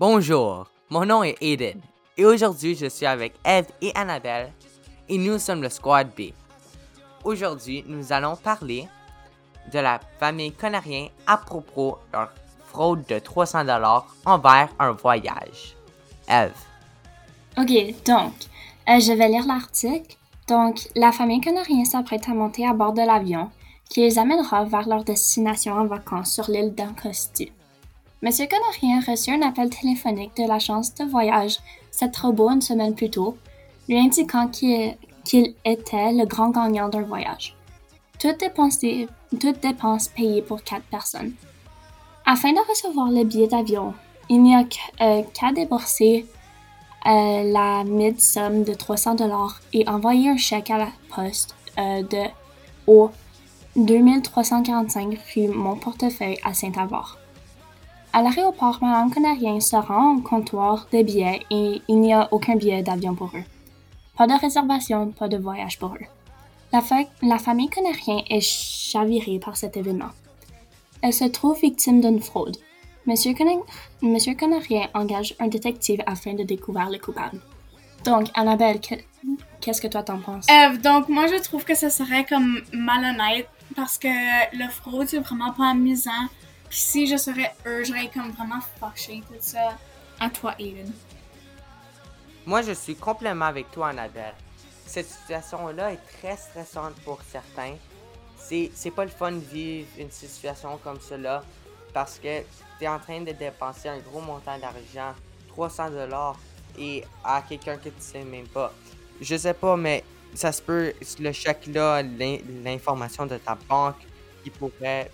Bonjour, mon nom est Aiden et aujourd'hui je suis avec Eve et Annabelle et nous sommes le Squad B. Aujourd'hui, nous allons parler de la famille Conarien à propos de leur fraude de 300 dollars envers un voyage. Eve. Ok, donc, euh, je vais lire l'article. Donc, la famille Conarien s'apprête à monter à bord de l'avion qui les amènera vers leur destination en vacances sur l'île d'Ancosti. Monsieur Conarien a reçu un appel téléphonique de l'agence de voyage Cette Robot une semaine plus tôt, lui indiquant qu'il était le grand gagnant d'un voyage. Toutes dépenses, toutes dépenses payées pour quatre personnes. Afin de recevoir le billet d'avion, il n'y a euh, qu'à débourser euh, la mid-somme de 300 dollars et envoyer un chèque à la poste euh, de au 2345 rue Mon-Portefeuille à Saint-Avoire. À l'aéroport, Madame Conarien se rend au comptoir des billets et il n'y a aucun billet d'avion pour eux. Pas de réservation, pas de voyage pour eux. La, famille Conarien est chavirée par cet événement. Elle se trouve victime d'une fraude. Monsieur, Monsieur Conarien engage un détective afin de découvrir le coupable. Donc, Annabelle, qu'est-ce que toi t'en penses? Eve, donc moi je trouve que ce serait comme malhonnête parce que le fraude c'est vraiment pas amusant. Si je serais eux, j'aurais comme vraiment fâché tout ça. À toi, Aiden. Moi, je suis complètement avec toi, Annabelle. Cette situation-là est très stressante pour certains. C'est pas le fun de vivre une situation comme cela parce que tu es en train de dépenser un gros montant d'argent, 300 dollars, et à quelqu'un que tu sais même pas. Je sais pas, mais ça se peut, le chèque-là, l'information de ta banque qui pourrait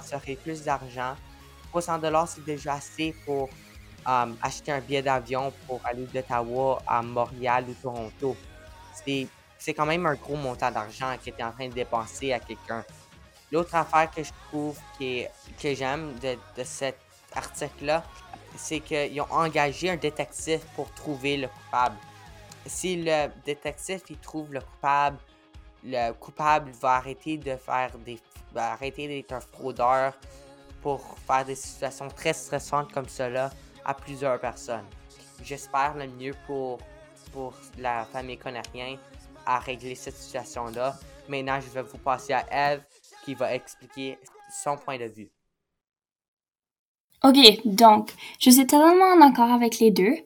transférer plus d'argent. 300 dollars, c'est déjà assez pour um, acheter un billet d'avion pour aller d'Ottawa à Montréal ou Toronto. C'est quand même un gros montant d'argent que tu es en train de dépenser à quelqu'un. L'autre affaire que je trouve que j'aime de, de cet article-là, c'est qu'ils ont engagé un détective pour trouver le coupable. Si le détective il trouve le coupable, le coupable va arrêter de faire des va arrêter d'être un fraudeur pour faire des situations très stressantes comme cela à plusieurs personnes. J'espère le mieux pour, pour la famille Conarien à régler cette situation-là. Maintenant, je vais vous passer à Eve qui va expliquer son point de vue. Ok, donc, je suis totalement en accord avec les deux.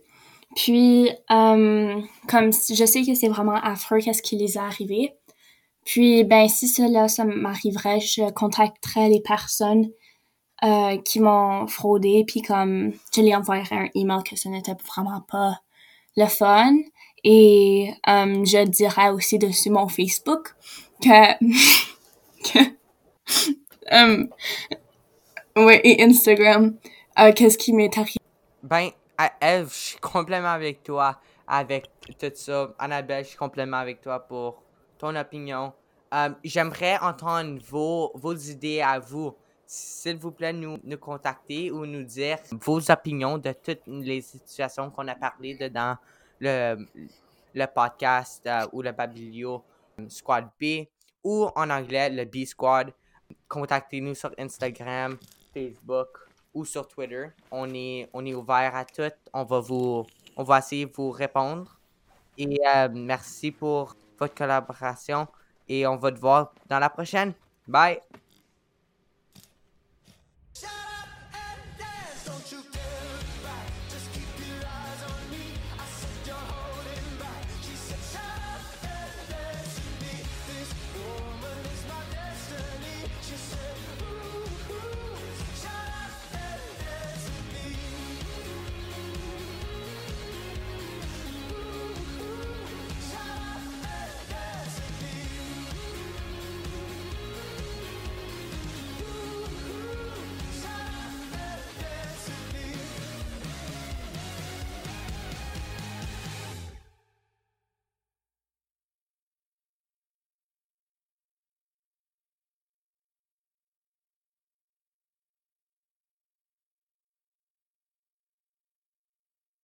Puis, euh, comme je sais que c'est vraiment affreux qu'est-ce qui les est arrivé. Puis, ben, si cela, ça m'arriverait, je contacterais les personnes euh, qui m'ont fraudé, puis comme je les envoyerais un email que ce n'était vraiment pas le fun. Et euh, je dirais aussi dessus mon Facebook que... que um, ouais, et Instagram, euh, qu'est-ce qui m'est arrivé. Ben, Eve, je suis complètement avec toi avec tout ça. Annabelle, je suis complètement avec toi pour ton opinion. Euh, j'aimerais entendre vos, vos idées à vous. S'il vous plaît, nous, nous contacter ou nous dire vos opinions de toutes les situations qu'on a parlé de dans le, le podcast euh, ou le Babilio Squad B ou en anglais le B Squad. Contactez-nous sur Instagram, Facebook ou sur Twitter. On est, on est ouvert à tout. On va vous on va essayer de vous répondre. Et euh, merci pour votre collaboration. Et on va te voir dans la prochaine. Bye!